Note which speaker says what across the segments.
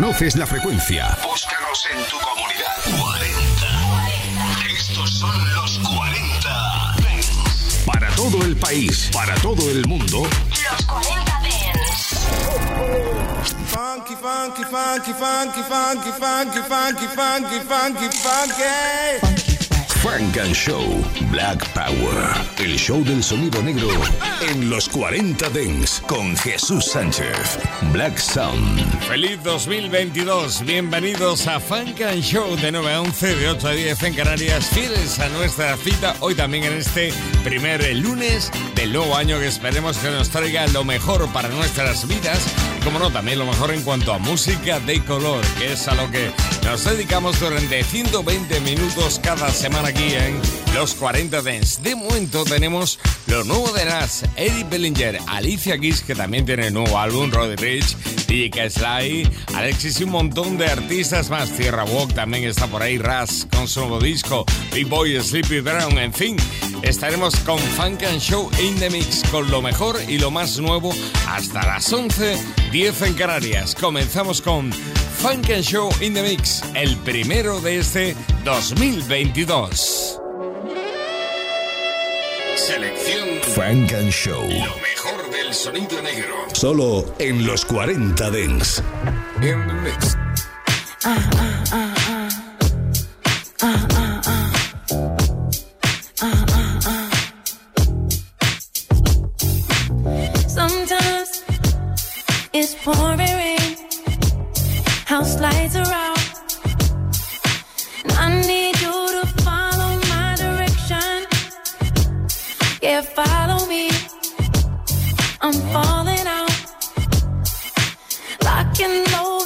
Speaker 1: ¿Conoces la frecuencia?
Speaker 2: Búscanos en tu comunidad. 40. Estos son los 40.
Speaker 1: Para todo el país, para todo el mundo.
Speaker 3: Los 40 Dents.
Speaker 4: Funky, funky, funky, funky, funky, funky, funky, funky, funky, funky.
Speaker 1: Funk and Show Black Power. El show del sonido negro en los 40 Dents con Jesús Sánchez. Black Sound.
Speaker 5: Feliz 2022. Bienvenidos a Funk and Show de 9 a 11, de 8 a 10 en Canarias. Fieles a nuestra cita hoy también en este primer lunes del nuevo año que esperemos que nos traiga lo mejor para nuestras vidas. Como no, también lo mejor en cuanto a música de color, que es a lo que nos dedicamos durante 120 minutos cada semana aquí en Los 40 Dance. De momento tenemos lo nuevo de Nas, Eddie Bellinger, Alicia Keys, que también tiene nuevo álbum, Roddy Rich, DJ Sly, Alexis y un montón de artistas más. Tierra Walk también está por ahí, Raz con su nuevo disco, Big Boy, Sleepy Brown, en fin. Estaremos con Funk and Show in the Mix, con lo mejor y lo más nuevo hasta las 11, 10 en Canarias. Comenzamos con Funk and Show in the Mix, el primero de este 2022.
Speaker 2: Selección
Speaker 1: Funk and Show.
Speaker 2: Lo mejor del sonido negro.
Speaker 1: Solo en los 40 Dents.
Speaker 2: In the mix.
Speaker 6: Sometimes Lights are out. And I need you to follow my direction. Yeah, follow me. I'm falling out. Lock and load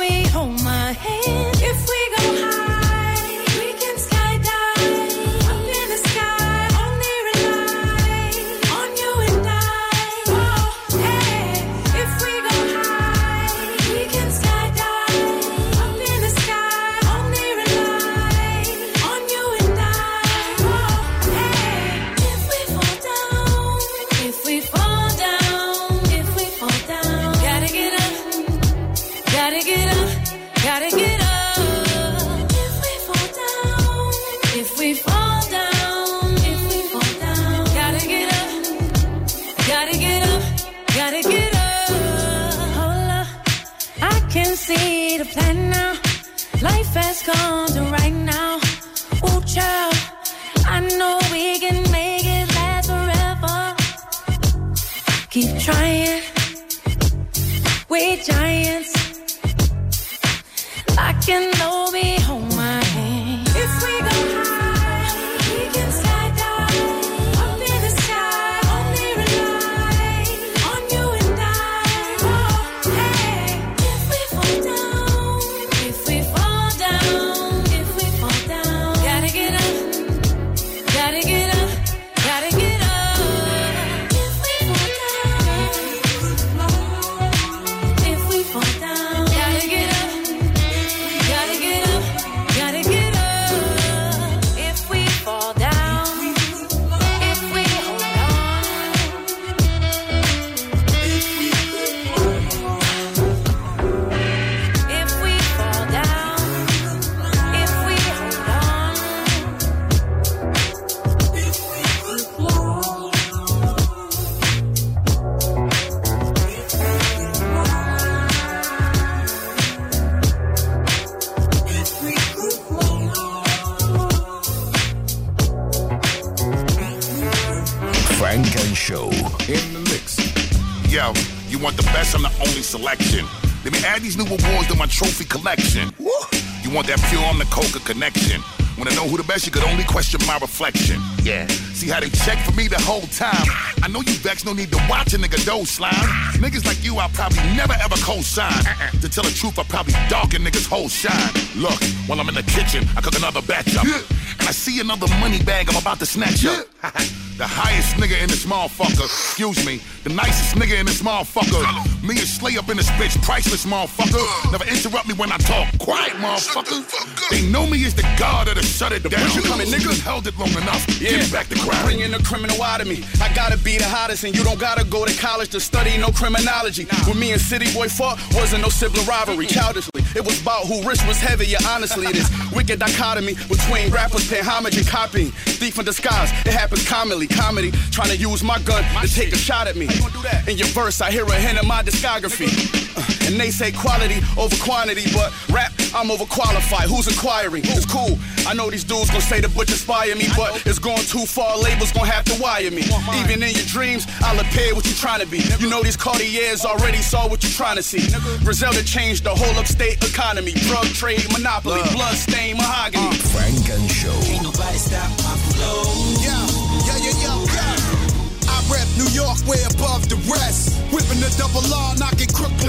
Speaker 7: these new awards to my trophy collection. Woo! You want that pure on the coca connection? Wanna know who the best? You could only question my reflection. Yeah. See how they check for me the whole time. I know you vex, no need to watch a nigga do slime. Niggas like you, I'll probably never ever co-sign. Uh-uh. To tell the truth, I probably darken niggas' whole shine. Look, while I'm in the kitchen, I cook another batch up.
Speaker 4: and I see another money bag I'm about to snatch up. the highest nigga in this motherfucker, excuse me, the nicest nigga in this motherfucker. Me and Slay up in this bitch, priceless motherfucker. Never interrupt me when I talk, quiet motherfucker. They know me as the god of the shut it down.
Speaker 8: you coming, nigga?
Speaker 4: Held it long enough. Give back the crowd.
Speaker 8: Bringing the criminal out of me. I gotta be the hottest, and you don't gotta go to college to study no criminology. When me and City Boy fought, wasn't no sibling rivalry. Childishly, it was about who rich was heavier. Honestly, this wicked dichotomy between rappers paying homage and copying. Thief in disguise, it happens commonly. Comedy, trying to use my gun to take a shot at me. In your verse, I hear a hint of my discography. Uh, And they say quality over quantity, but rap, I'm overqualified. Who's inquiring? It's cool. I know these dudes gon' say the butch inspire me, but it's going too far. Labels gon' have to wire me. Even in your dreams, I'll appear what you trying to be. You know these Cartiers already saw what you trying to see. Griselda changed the whole upstate economy. Drug trade, monopoly, blood stain, mahogany.
Speaker 1: Funk and Show.
Speaker 9: Ain't nobody stop my flow.
Speaker 10: Yo, yo, yo, yo, yo. I rep New York way above the rest. Whipping the double R, knocking Crooklyn's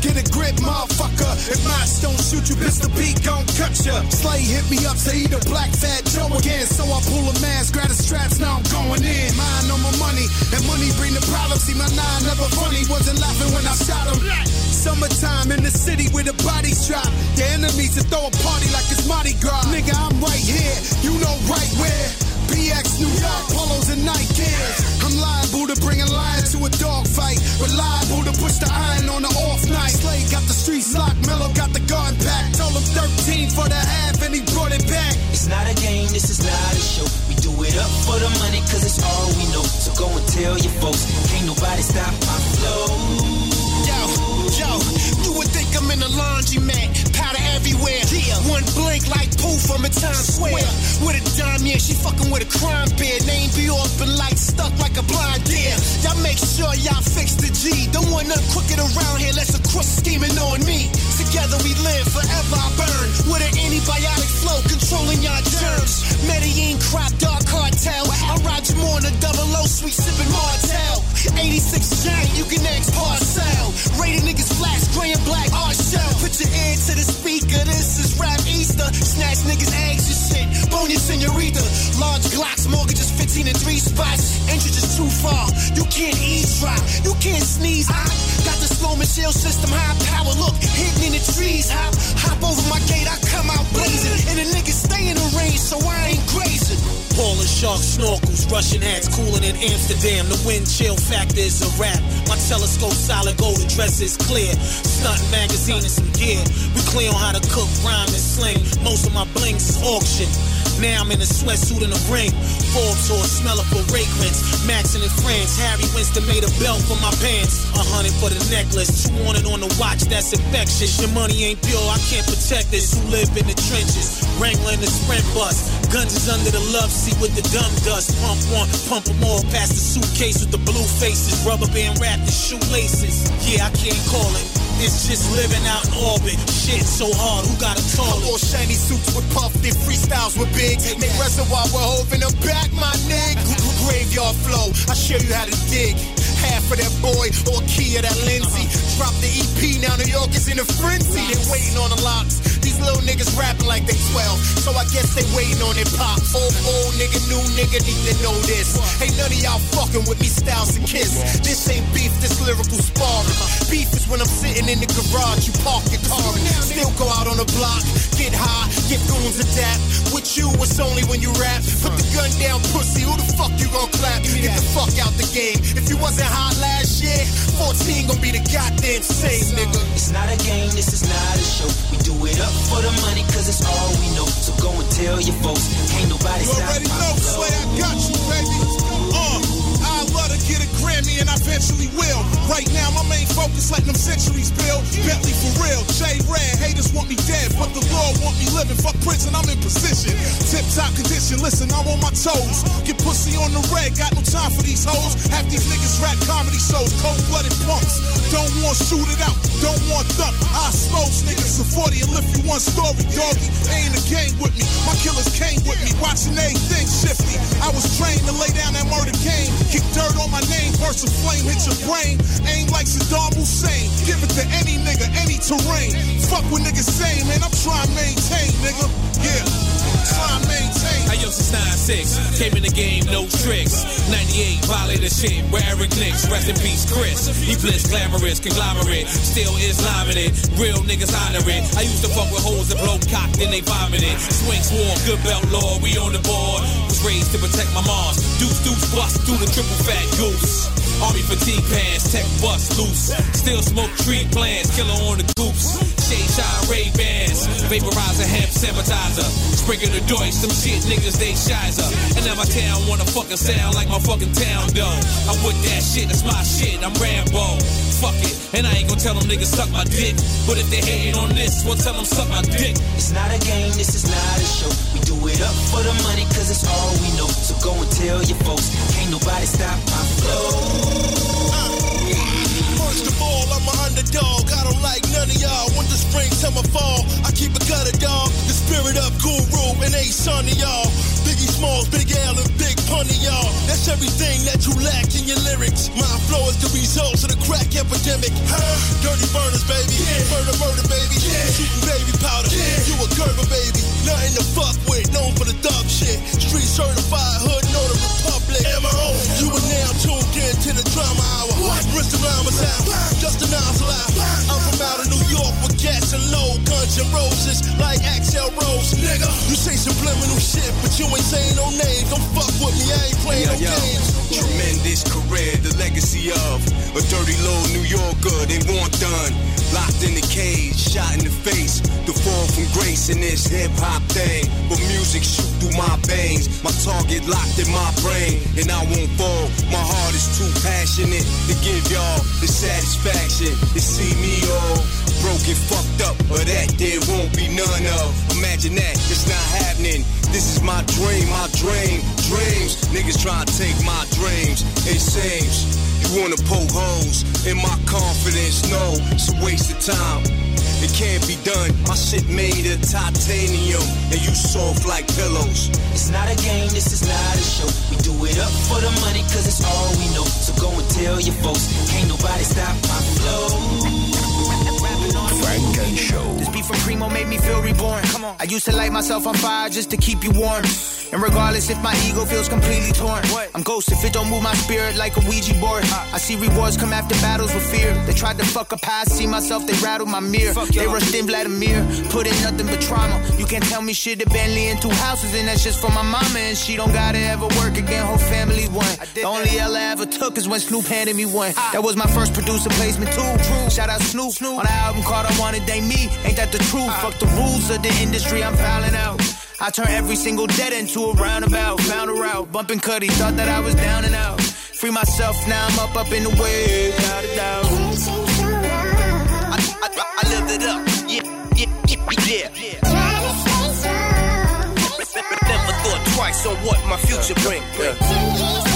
Speaker 10: get a grip, motherfucker. If Max don't shoot you, pistol beat gon' cut ya. Slay hit me up, say he the black fat Joe again. So I pull a mask, grab the straps, now I'm going in. Mine on my money, and money bring the problems. See my nine never funny, wasn't laughing when I shot him. Summertime in the city where the bodies drop. The enemies to throw a party like it's Mardi Gras. Nigga, I'm right here, you know right where. PX New York, polos and Nikes. I'm liable to bring a lion to a dog fight. Reliable to push the iron on the off night. Slay got the streets locked, Mellow got the gun packed. Told him 13 for the half and he brought it back.
Speaker 9: It's not a game, this is not a show. We do it up for the money, cause it's all we know. So go and tell your folks, can't nobody stop my flow.
Speaker 10: Yo, yo, you would think I'm in a laundromat, powder everywhere. Yeah, one blink like poof from a Times Square. With a dime, yeah, she fucking with a crime bear. Name be off and like stuck like a blind deer. Y'all make sure y'all fix the G. Don't want nothing crooked around here, let's a crook scheming on me. Together we live, forever I burn. With an antibiotic flow, controlling y'all germs. Medellin crop dog cartel. I ride you more on a double O, sweet sipping Martell. 86 giant, you can ask parcel. Rated niggas flash, gray and black, Art Shell. Put your ear to the speaker, this is rap Easter. Snatch niggas' eggs and shit. Bone your senorita. Large Glocks, mortgages 15 in three spots. Entry just too far. You can't eavesdrop. You can't sneeze. I got the slow Michelle system, high power. Look, hidden in the trees. Hop, hop over my gate, I come out blazing. And the niggas stay in the range, so I ain't grazing.
Speaker 11: Polar shark snorkels, Russian hats cooling in Amsterdam. The wind chill factor is a wrap. My telescope solid gold, the dress is clear. Stunt magazine and some gear. We clear on how to cook, rhyme, and sling. Most of my blings is auction. Now I'm in a sweatsuit and a ring. Fall tour, smell of fragrance. Maxing in France. Harry Winston made a belt for my pants. A hundred for the necklace. Two on it on the watch, that's infectious. Your money ain't pure, I can't protect this. Who live in the trenches? Wrangling the sprint bus. Guns is under the love seat with the dumb dust. Pump one, pump them all past the suitcase with the blue faces. Rubber band wrapped in shoelaces. Yeah, I can't call it. It's just living out in orbit. Shit so hard, who got a call it?
Speaker 10: All shiny suits with puff, their freestyles with big. Make reservoir with Hov in the back, my nigga. Graveyard flow, I show you how to dig. Half of that boy or a key of that Lindsay. Uh-huh. Drop the EP, now New York is in a frenzy. They're waiting on the locks. These little niggas rapping like they 12. So I guess they waiting on it pop. Old, old nigga, new nigga need to know this. Ain't none of y'all fucking with me, Styles and Kiss. This ain't beef, this lyrical sparring. Beef is when I'm sitting in the garage, you park your car still go out on the block. Get high, get goons adapt. With you, it's only when you rap. Put the gun down, pussy. Who the fuck you gon' clap? Get the fuck out the game. If you wasn't hot last year, 14 gon' be the goddamn same, nigga.
Speaker 9: It's not a game, this is not a show. We do it up for the money, cause it's all we know. So go and tell your folks, ain't nobody
Speaker 10: You already know,
Speaker 9: flow.
Speaker 10: I got you, baby. Get a Grammy and I eventually will. Right now, my main focus letting them centuries build. Bentley for real, J Red, haters want me dead, but the Lord want me living. Fuck prison, I'm in position. Tip top condition, listen, I'm on my toes. Get pussy on the red, got no time for these hoes. Half these niggas rap comedy shows, cold blooded punks. Don't want shoot it out, don't want thump. I slows niggas to 40 and lift you one story, doggy. Ain't a gang with me, my killers came with me, watching everything shifty. I was trained to lay down that murder game, kick dirt on my name, burst a flame, hit your brain. Aim like Saddam Hussein, give it to any nigga, any
Speaker 12: terrain. Fuck what niggas say, man. I'm trying to maintain, nigga.
Speaker 13: 9-6, came in the game, no tricks. 98, violated shit, where Eric Nicks, rest in peace, Chris. He bliss, glamorous, conglomerate, still is in it. Real niggas honor it. I used to fuck with hoes that blow cock, then they vomit it. Swing swore, good belt law, we on the board. Was raised to protect my moms. Deuce, deuce, bust through the triple fat goose. Army fatigue pants, tech bust loose. Still smoke tree plants, killer on the coops. Shade shine Ray Bans, vaporizer, hemp, sanitizer. Sprinkle the Deutsch, some shit niggas they shizer. And now my town wanna fucking sound like my fucking town though. I'm with that shit, that's my shit, I'm Rambo. Fuck it, and I ain't gonna tell them niggas suck my dick. But if they hating on this, well tell them suck my dick.
Speaker 9: It's not a game, this is not a show. We do it up for the money, cause it's all we know. So go and tell your folks, can't nobody stop my flow.
Speaker 12: I'm an underdog. I don't like none of y'all. Winter, spring, summer, fall. I keep a gutter dog. The spirit of Guru and a son of y'all. Biggie Smalls, Big L, and Big Pun of y'all. That's everything that you lack in your lyrics. My flow is the result of the crack epidemic. Huh? Dirty burners, baby. Murder, murder, baby. Yeah. Shooting baby powder. You a Gerber, baby. Nothing to fuck with. Known for the dub shit. Street certified, hood, know the republic. You are now tuned in to the drama hour. Bristol Rhymes out. Justin Oz loud. I'm from out of New York with gas and low guns and roses like Axl Rose. Nigga, you say subliminal shit, but you ain't saying no names. Don't fuck with me, I ain't playing no games.
Speaker 14: Tremendous career, the legacy of a dirty little New Yorker they want done. Locked in the cage, shot in the face. In this hip hop thing. But music shoot through my veins. My target locked in my brain, and I won't fall. My heart is too passionate to give y'all the satisfaction to see me all broken, fucked up, but that there won't be none of. Imagine that, it's not happening. This is my dream, my dream, dreams. Niggas trying to take my dreams. It seems you wanna poke holes in my confidence. No, it's a waste of time. It can't be done. My shit made of titanium, and you soft like pillows.
Speaker 9: It's not a game, this is not a show. We do it up for the money, cause it's all we know. So go and tell your folks, can't nobody stop my flow.
Speaker 1: Funk and Show.
Speaker 10: This beat from Primo made me feel reborn. Come on. I used to light myself on fire just to keep you warm. And regardless if my ego feels completely torn, I'm ghost if it don't move my spirit like a Ouija board. Ah. I see rewards come after battles with fear. They tried to fuck up how I see myself, they rattled my mirror. They rushed in Vladimir, put in nothing but trauma. You can't tell me shit, a Bentley and two houses, and that's just for my mama. And she don't gotta ever work again, whole family won. The only L I ever took is when Snoop handed me one. Ah. That was my first producer placement too. True. Shout out Snoop, Snoop. on the album called I Wanted They Me. Ain't that the truth? Fuck the rules of the industry, I'm fouling out. I turn every single dead into a roundabout. Found a route, bumping Cudi, thought that I was down and out. Free myself, now I'm up, up in the way, without a doubt. I, I, I, lived it up, yeah, yeah, yeah, yeah.
Speaker 14: Never thought twice on what my future bring.
Speaker 7: I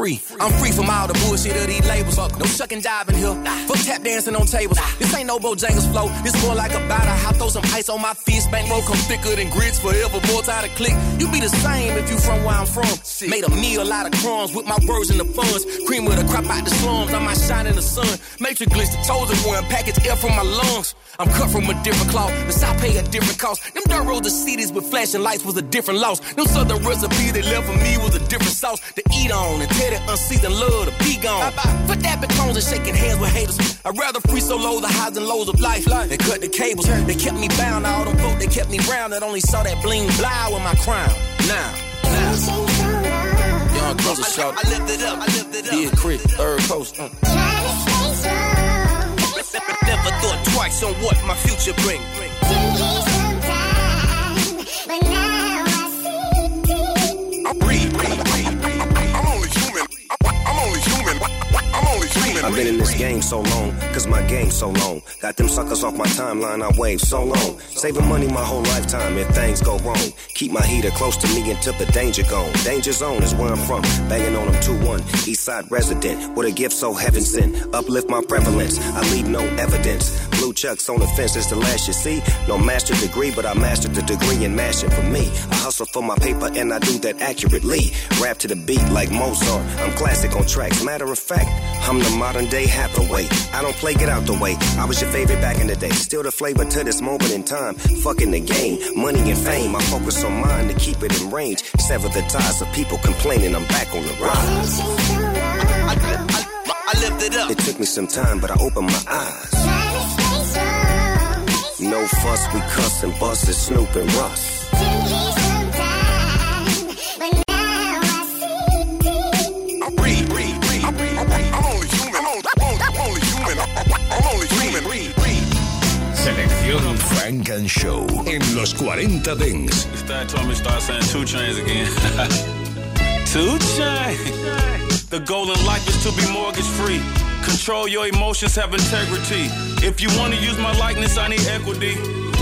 Speaker 14: free. I'm free from all the bullshit of these labels. No shuck and jive in here. Fuck tap dancing on tables. This ain't no Bojangles flow. This more like a batter. I throw some ice on my fist. Bankroll come thicker than grits forever. More tired of click. You be the same if you from where I'm from. Made a meal out of crumbs with my words and the funds. Cream with a crop out the slums. I'm my shine in the sun. Matrix glitch the chosen one. Package air from my lungs. I'm cut from a different cloth. The South pay a different cost. Them dirt roads of cities with flashing lights was a different loss. Them southern recipes they left for me was a different sauce to eat on. And tell that unseasoned love to be gone. Put that betones and shaking hands with haters. I'd rather free solo the highs and lows of life. They cut the cables. They kept me bound. All them folk they kept me round. That only saw that bling blah with my crown. Now, now. Young closer shout. I lived it up. I lived it up. Big Creek, third coast. Uh. Never thought twice on what my future bring.
Speaker 7: I breathe. I'm
Speaker 15: I've been in this game so long, cause my game's so long. Got them suckers off my timeline, I wave so long. Saving money my whole lifetime if things go wrong. Keep my heater close to me until the danger gone. Danger zone is where I'm from. Banging on them 2-1. East side resident with a gift so heaven sent. Uplift my prevalence. I leave no evidence. blue chucks on the fence is the last you see. No master degree, but I mastered the degree in mashing for me. I hustle for my paper and I do that accurately. Rap to the beat like Mozart. I'm classic on tracks. Matter of fact, I'm the modern day Hathaway. I don't play, get out the way. I was your favorite back in the day. Still the flavor to this moment in time. Fucking the game, money and fame. I focus on mine to keep it in range. Sever the ties of people complaining. I'm back on the rise.
Speaker 14: I lift it up.
Speaker 15: It took me some time, but I opened my eyes. No fuss, we cuss and bust Snoop and Russ.
Speaker 1: Show en los 40
Speaker 16: Dance. 2 Chainz. The goal in life is to be mortgage free. Control your emotions, have integrity. If you want to use my likeness, I need equity.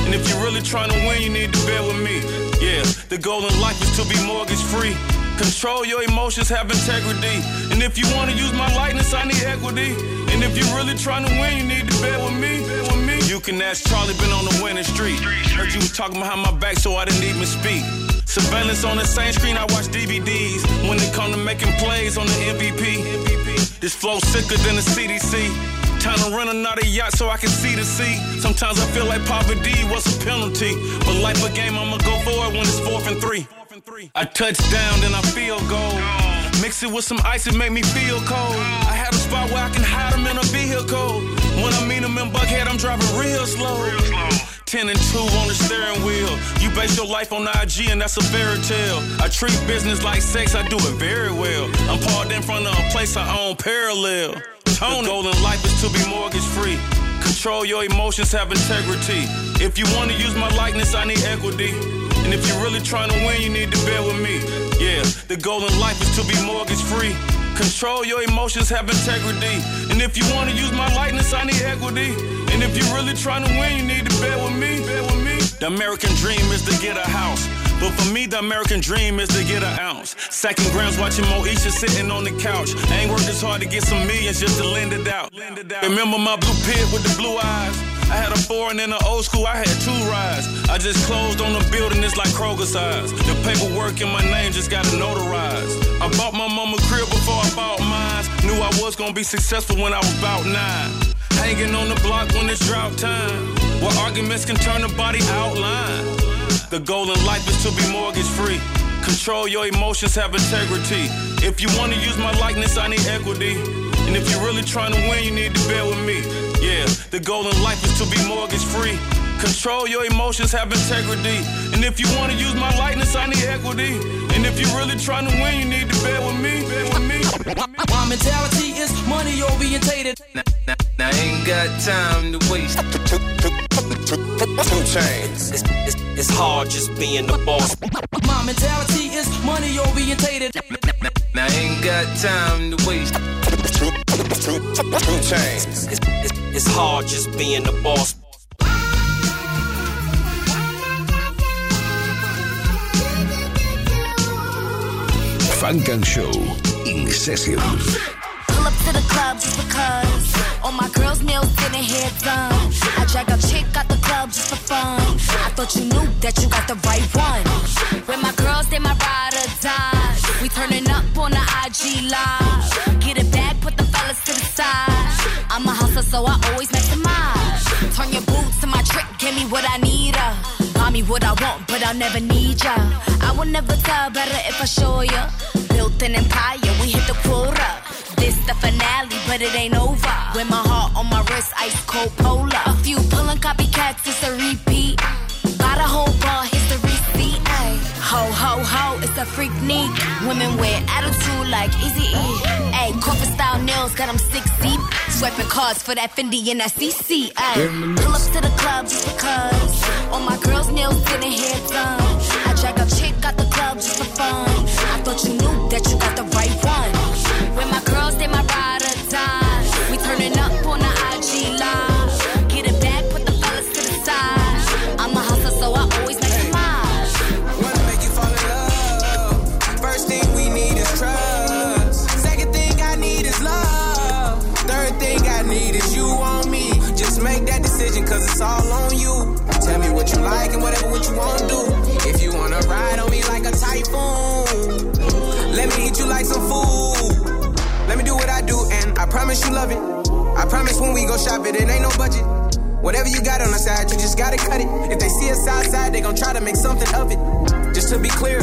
Speaker 16: And if you're really trying to win, you need to bear with me. Yeah, the goal in life is to be mortgage free. Control your emotions, have integrity. And if you want to use my likeness, I need equity. And if you're really trying to win, you need to bet with me. With me. You can ask Charlie, been on the winning street. Heard you was talking behind my back, so I didn't even speak. Surveillance on the same screen, I watch DVDs. When it come to making plays on the MVP, this flow sicker than the CDC. Time to run another yacht so I can see the sea. Sometimes I feel like poverty was a penalty. But life a game, I'ma go for it when it's fourth and three. I touch down, then I feel gold. Mix it with some ice, it make me feel cold. I had a spot where I can hide them in a vehicle. When I meet them in Buckhead, I'm driving real slow. 10 and 2 on the steering wheel. You base your life on IG, and that's a fairy tale. I treat business like sex, I do it very well. I'm parked in front of a place I own parallel. Tony. The goal in life is to be mortgage free. Control your emotions, have integrity. If you want to use my likeness, I need equity. And if you're really trying to win, you need to bear with me. Yeah, the goal in life is to be mortgage free. Control your emotions, have integrity. And if you want to use my likeness, I need equity. And if you're really trying to win, you need to bear with me. Bear with me. The American dream is to get a house. But for me, the American dream is to get an ounce. Second grams watching Moesha sitting on the couch. I ain't worked this hard to get some millions just to lend it out. Remember my blue pit with the blue eyes? I had a foreign and an old school, I had two rides. I just closed on the building, it's like Kroger size. The paperwork in my name just got notarized. I bought my mama crib before I bought mine. Knew I was gonna be successful when I was about nine. Hanging on the block when it's drought time. Where arguments can turn the body outline. The goal in life is to be mortgage free. Control your emotions, have integrity. If you wanna use my likeness, I need equity. And if you're really trying to win, you need to bear with me. Yeah, the goal in life is to be mortgage free. Control your emotions, have integrity. And if you wanna use my likeness, I need equity. And if you're really trying to win, you need to bear with me. Bear with me.
Speaker 14: My mentality is money orientated. Now, now, now I ain't got time to waste.
Speaker 7: 2 Chainz.
Speaker 14: It's, it's, it's hard just being the boss. My mentality is money orientated. Now I ain't got time to waste.
Speaker 7: Two, two, two chains.
Speaker 14: It's, it's, it's hard just being the boss.
Speaker 1: Funk and Show in session.
Speaker 3: Pull up to the club just because. All my girls' nails getting hair done. I drag a chick out the club just for fun. I thought you knew that you got the right one. With my girls, they my ride or die. We turning up on the IG live. To the side. I'm a hustler, so I always maximize. Turn your boots to my trick, give me what I need. Uh. Buy me what I want, but I'll never need ya. I will never tell better if I show ya. Built an empire, we hit the quota. This the finale, but it ain't over. With my heart on my wrist, ice cold polar. A few pulling copycats, it's a repeat. Buy the whole Ho, ho, ho, it's a freak neat. Women wear attitude like Easy E. Ay, corporate style nails, got them six deep. Swiping cards for that Fendi and that CC. Ay. Pull up to the club just because. All my girls' nails getting hair done. I drag a chick out the club just for fun. I thought you knew that you got the right one. cause it's all on you. Tell me what you like and whatever what you wanna do. If you wanna ride on me like a typhoon, let
Speaker 17: me eat you like some food. Let me do what I do, and I promise you love it. I promise when we go shop it, it ain't no budget. Whatever you got on the side, you just gotta cut it. If they see us outside, they gon' try to make something of it. Just to be clear,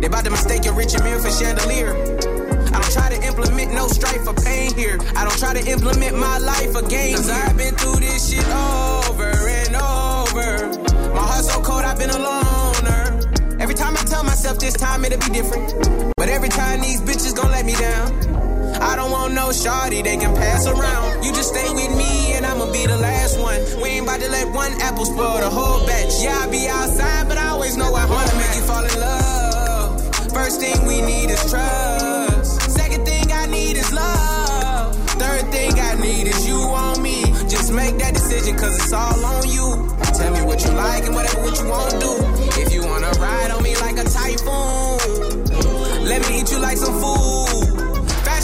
Speaker 17: they bout to mistake your Richard Mille for chandelier. I don't try to implement no strife or pain here. I don't try to implement my life game. Cause I've been through this shit over and over. My heart's so cold, I've been a loner. Every time I tell myself this time it'll be different. But every time these bitches gon' let me down. I don't want no shawty, they can pass around. You just stay with me and I'ma be the last one. We ain't about to let one apple spoil the whole batch. Yeah, I be outside, but I always know I wanna make you fall in love. First thing we need is trust. Need is you on me. Just make that decision, cause it's all on you. Tell me what you like and whatever what you wanna do. If you wanna ride on me like a typhoon, let me eat you like some food.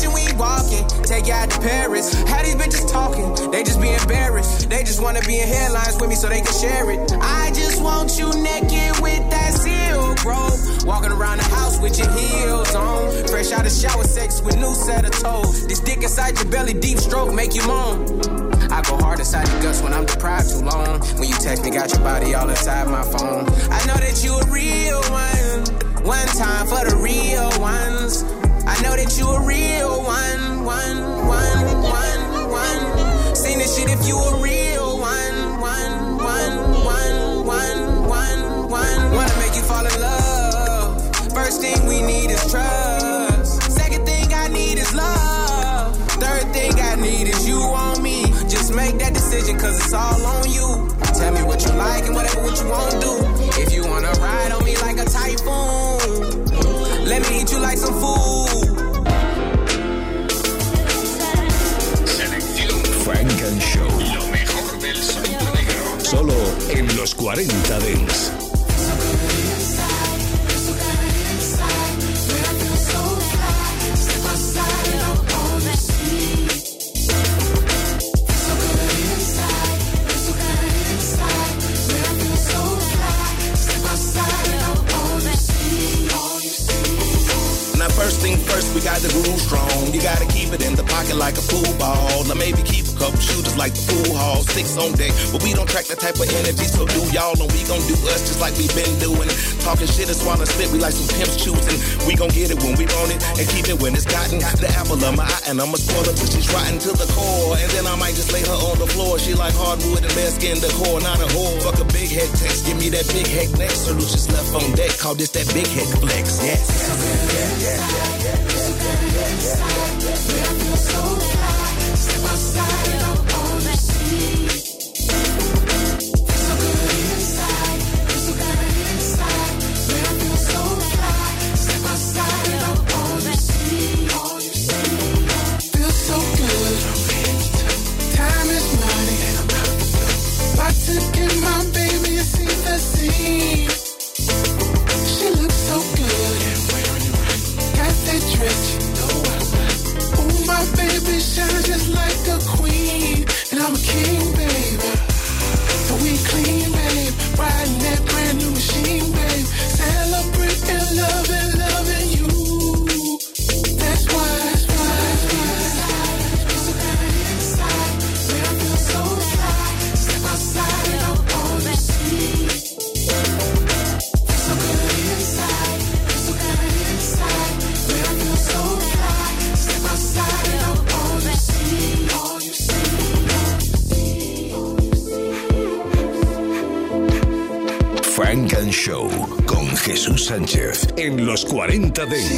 Speaker 17: Fashion week walking, take you out to Paris. How these bitches talking? They just be embarrassed. They just wanna be in headlines with me so they can share it. I just want you naked with that silk robe. Walking around the house with your heels on. Fresh out of shower sex with new set of toes. This dick inside your belly, deep stroke, make you moan. I go hard inside your guts when I'm deprived too long. When you text me, got your body all inside my phone. I know that you a real one. One time for the real ones. I know that you a real one. One, one, one, one. Seen this shit if you a real one. One, one, one, one, one, one. Wanna make you fall in love. First thing we need is trust. Second thing I need is love. Third thing I need is you on me. Just make that decision, cause it's all on you. Tell me what you like and whatever what you wanna do. If you wanna ride on me like a typhoon, let me eat you like some food.
Speaker 1: Selección Frank and Show. Lo mejor del sonido negro. Solo en los 40 Dents.
Speaker 18: First thing first, we got the groove strong. You gotta keep it in the pocket like a pool ball. Or maybe keep a couple shooters like the pool hall. Six on deck, but we don't track that type of energy. So do y'all, and we gon' do us just like we been doing. Talking shit and swallowing spit, we like some pimps choosing. We gon' get it when we want it, and keep it when it's gotten. The apple of my eye, and I'ma spoil her till she's rotten to the core. And then I might just lay her on the floor. She like hardwood and bare skin decor, not a whore. Fuck a big head text, give me that big head next. Solutions left on deck, call this that big head flex. Yes.
Speaker 19: Feel
Speaker 1: los 40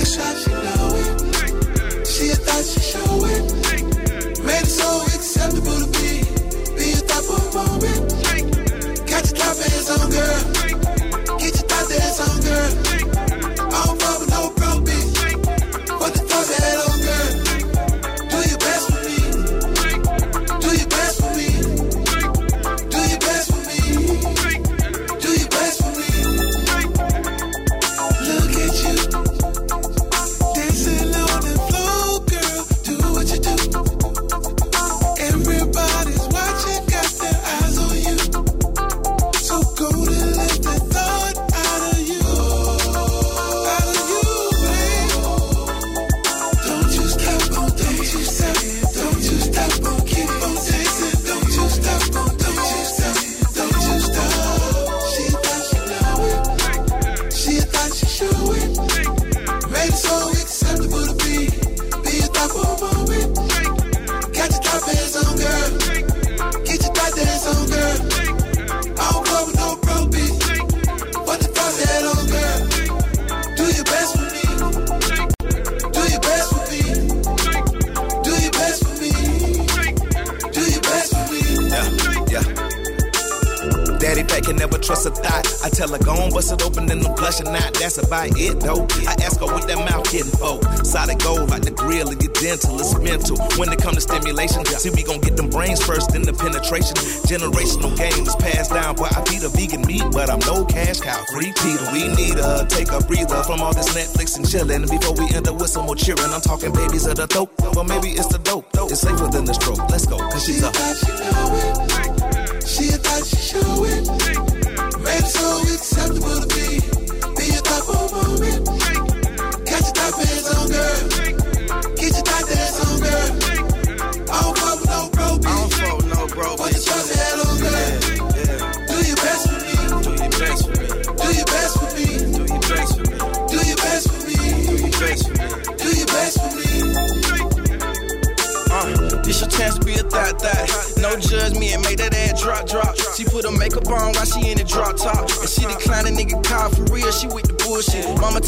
Speaker 18: mental. When it come to stimulation, see, we gon' get them brains first, then the penetration. Generational game is passed down, but I feed a vegan meat, but I'm no cash cow. Free we need a take a breather from all this Netflix and chillin'. Before we end up with some more cheering, I'm talking babies of the throat. Well, maybe it's the dope. It's safer than the stroke. Let's go, cause she's a.
Speaker 19: She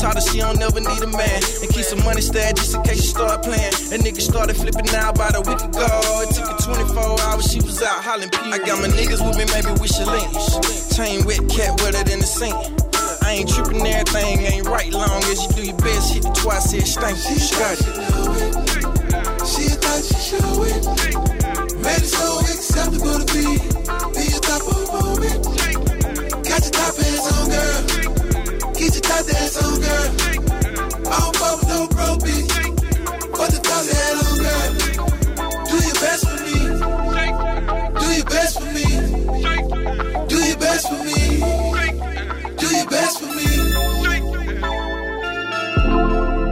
Speaker 20: taught her she don't never need a man. And keep some money stashed just in case she start playing. That nigga started flipping out about a week ago. It took her 24 hours. She was out hollering. I got my niggas with me, maybe we should link. Chain wet, cat wetter than the sink. I ain't tripping, everything ain't right. Long as you do your best, hit it twice, it stank. Scott.
Speaker 19: She thought she show it. Made it so acceptable to be. Be a top of moment. Got your top. Get your top dance on, girl. I don't fuck with no bro, bitch. Put the top head on, girl. Do your best for me. Do your best for me. Do your best for me. Do your best for me.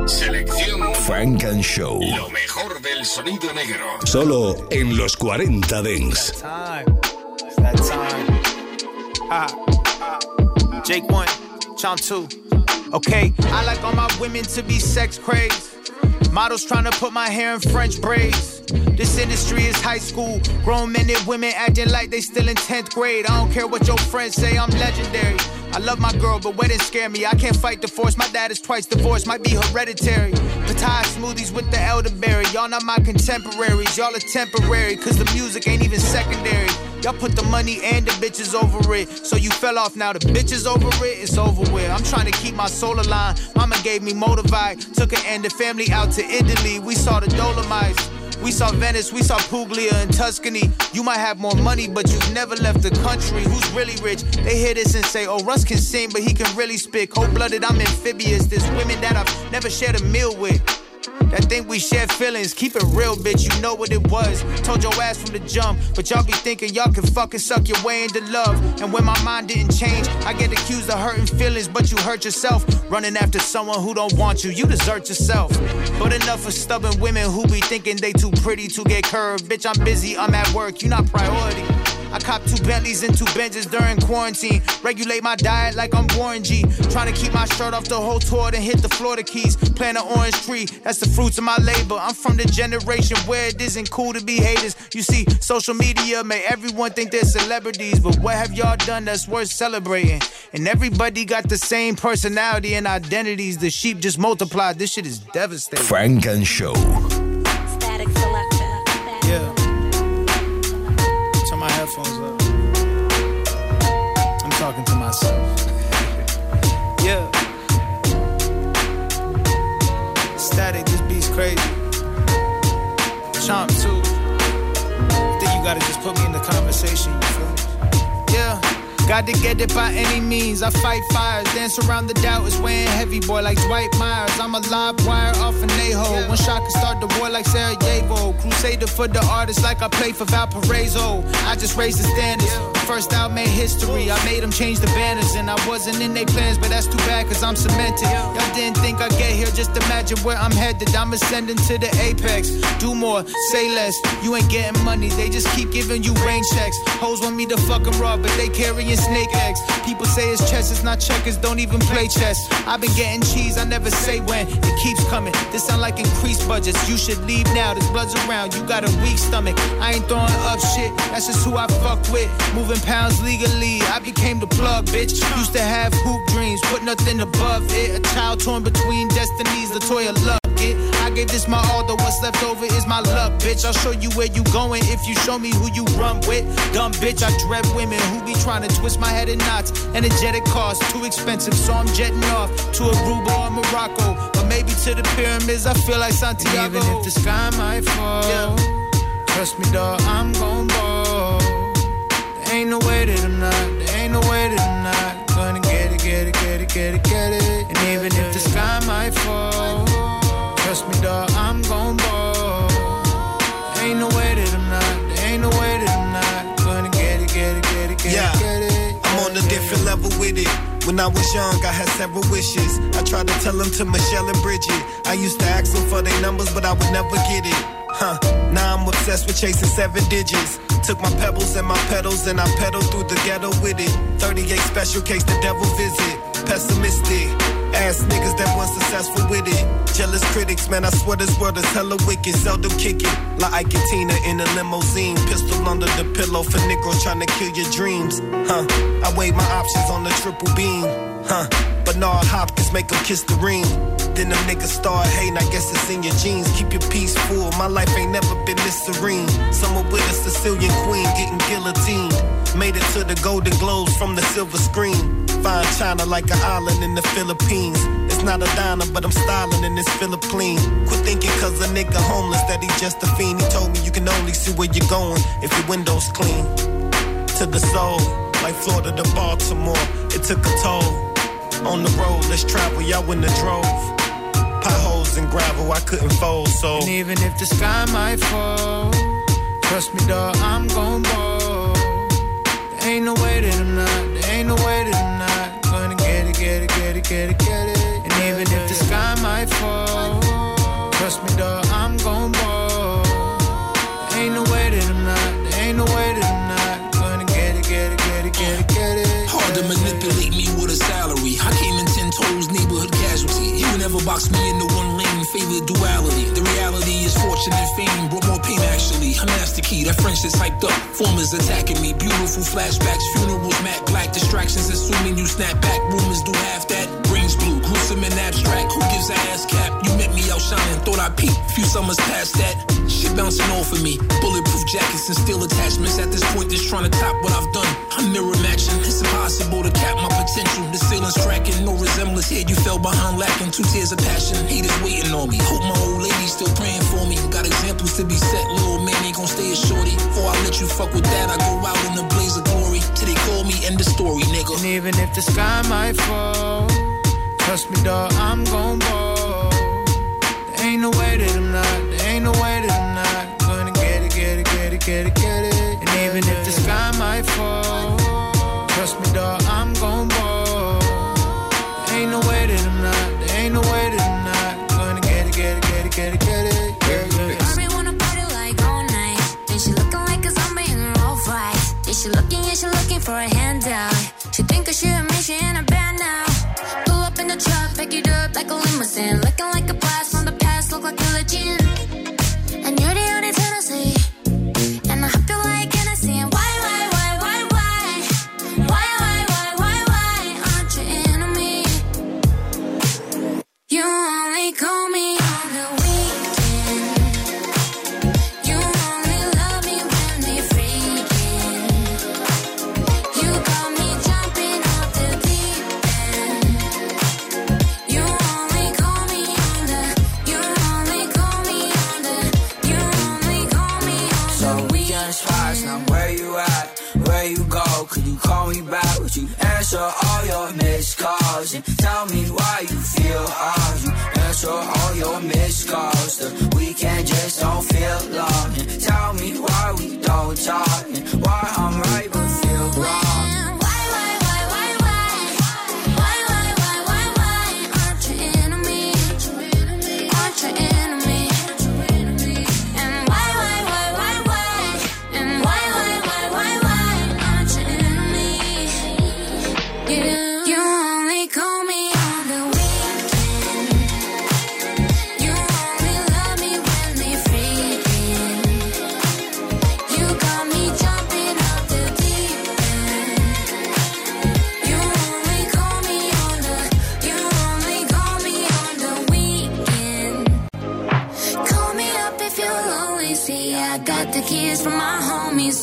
Speaker 1: Selección Frank and Show. Lo mejor del sonido negro. Solo en los 40 Dents.
Speaker 10: that time. Ah. Jake one, Chomp two. Okay, I like all my women to be sex crazed. Models trying to put my hair in French braids. This industry is high school. Grown men and women acting like they still in 10th grade. I don't care what your friends say, I'm legendary. I love my girl, but weddings scare me. I can't fight the force. My dad is twice divorced, might be hereditary. Patai smoothies with the elderberry. Y'all not my contemporaries. Y'all are temporary, cause the music ain't even secondary. Y'all put the money and the bitches over it. So you fell off now, the bitches over it, it's over with. I'm trying to keep my soul aligned. Mama gave me motivate. Took her and the family out to Italy. We saw the Dolomites. We saw Venice, we saw Puglia and Tuscany. You might have more money, but you've never left the country. Who's really rich? They hear this and say, Oh, Russ can sing, but he can really spit. Cold blooded, I'm amphibious. There's women that I've never shared a meal with. That think we shared feelings, keep it real, bitch. You know what it was. Told your ass from the jump, but y'all be thinking y'all can fucking suck your way into love. And when my mind didn't change, I get accused of hurting feelings, but you hurt yourself. Running after someone who don't want you, you desert yourself. But enough of stubborn women who be thinking they too pretty to get curved. Bitch, I'm busy, I'm at work, you not priority. I cop two Bentleys and two Benzes during quarantine. Regulate my diet like I'm Warren G. Trying to keep my shirt off the whole tour, then hit the Florida Keys. Plant an orange tree, that's the fruits of my labor. I'm from the generation where it isn't cool to be haters. You see, social media make everyone think they're celebrities, but what have y'all done that's worth celebrating? And everybody got the same personality and identities. The sheep just multiplied. This shit is devastating.
Speaker 1: Funk and Show.
Speaker 10: Myself. yeah. Static, this beat's crazy. Chomp too. Think you gotta just put me in the conversation, Got to get it by any means. I fight fires, dance around the doubt is weighing heavy, boy, like Dwight Myers. I'm a live wire off an a-hole. One shot can start the war like Sarajevo. Crusader for the artist, like I play for Valparaiso. I just raised the standards. First out made history. I made them change the banners, and I wasn't in their plans, but that's too bad, cause I'm cemented. Y'all didn't think I'd get here, just imagine where I'm headed. I'm ascending to the apex. Do more, say less. You ain't getting money, they just keep giving you rain checks. Hoes want me to fuck 'em raw, but they carrying snake eggs. People say it's chess, it's not checkers, don't even play chess. I've been getting cheese, I never say when. It keeps coming. This sound like increased budgets. You should leave now, there's bloods around. You got a weak stomach. I ain't throwing up shit, that's just who I fuck with. Moving pounds legally, I became the plug, bitch. Used to have hoop dreams, put nothing above it. A child torn between destinies, Latoya love it. I gave this my all, though what's left over is my luck, bitch. I'll show you where you going if you show me who you run with. Dumb bitch, I dread women who be trying to twist my head in knots. Energetic cost, too expensive, so I'm jetting off to Aruba or Morocco. Or maybe to the pyramids, I feel like Santiago. And even if the sky might fall, trust me, dog, I'm gon' ball. There ain't no way that I'm not, there ain't no way that I'm not gonna get it, get it, get it, get it, get it. And even if the sky might fall, trust me, dog, I'm gon' ball. Ain't no way that I'm not, ain't no way that I'm not gonna get it, get it, get it, get
Speaker 21: Yeah.
Speaker 10: it, get it.
Speaker 21: I'm on a different level with it. When I was young, I had several wishes. I tried to tell them to Michelle and Bridget. I used to ask them for their numbers, but I would never get it. Huh. Now I'm obsessed with chasing seven digits. Took my pebbles and my pedals and I pedaled through the ghetto with it. 38 special case the devil visit. Pessimistic. Ass niggas that weren't successful with it. Jealous critics, man, I swear this world is hella wicked. Seldom kick it. Like Ike Tina in a limousine. Pistol under the pillow for niggas trying to kill your dreams. Huh. I weigh my options on the triple beam. Huh. Bernard Hopkins make make 'em kiss the ring. Then them niggas start hating, I guess it's in your genes. Keep your peace full. My life ain't never been this serene. Summer with a Sicilian queen getting guillotined. Made it to the Golden Globes from the silver screen. Fine China like an island in the Philippines. It's not a diner, but I'm styling in this Philippine. Quit thinking cause a nigga homeless that he just a fiend. He told me you can only see where you're going if your windows clean. To the soul, like Florida to Baltimore. It took a toll. On the road, let's travel, y'all in the drove. Potholes and gravel, I couldn't fold, so.
Speaker 10: And even if the sky might fall, trust me, dog, I'm gon' ball. There ain't no way that I'm not, there ain't no way that I'm get it, get it. And even if the sky might fall, trust me, dog, I'm gon' ball. There ain't no way that I'm not, there ain't no way that I'm not gonna get it, get it, get it, get it, get it.
Speaker 22: Hard to manipulate me with a salary. I came in ten toes, neighborhood casualty. You never box me into one lane, favor duality. The reality is fortune and fame brought more pain actually. I'm master key, that French is hyped up. Formers attacking me, beautiful flashbacks, funerals, matte black distractions. Assuming you snap back, rumors do half that. Brains blue, gruesome and abstract. Who gives a ass cap? You met me out shining, thought I peaked. Few summers past that. Shit bouncing off of me. Bulletproof jackets and steel attachments. At this point, just trying to top what I've done. I'm mirror matching. It's impossible to cap my potential. The ceiling's cracking, no resemblance here. You fell behind, lacking two tears of passion. Haters waiting on me. Hope my old lady still praying for me. Got examples to be set. Little man ain't gon' stay a shorty. Before I let you fuck with that, I go out in the blaze of glory. Till they call me end the story, nigga.
Speaker 10: And even if the sky might fall, trust me, dog, I'm gon' ball. There ain't no way that I'm not, there ain't no way that I'm not gonna get it, get it, get it, get it, get it. And even if the sky might fall, trust me, dog,
Speaker 3: for a handout. She think that she a man, she in a band now. Pull up in the truck, pick it up like a limousine. Looking like a blast from the past, look like a legend. And you're the only Tennessee. And I hope you like Hennessy. And why, why, why, why, why? Why, why, why, why, why aren't you enemy? You only call me on the
Speaker 23: why you feel off? You answer all your missed calls. The weekend just don't feel long. Tell me why we don't talk.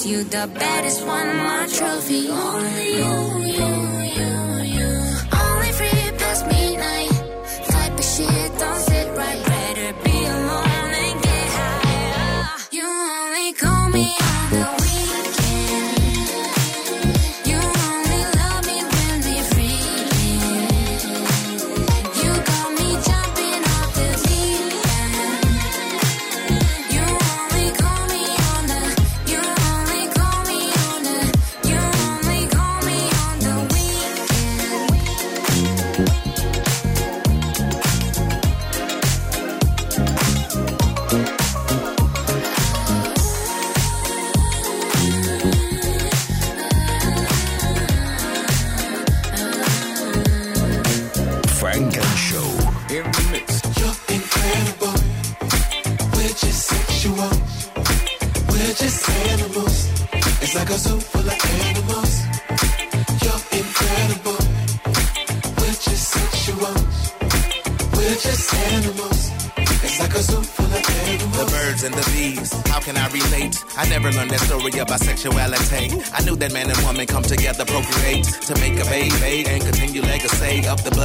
Speaker 3: You the
Speaker 24: baddest one my trophy. Only you, you.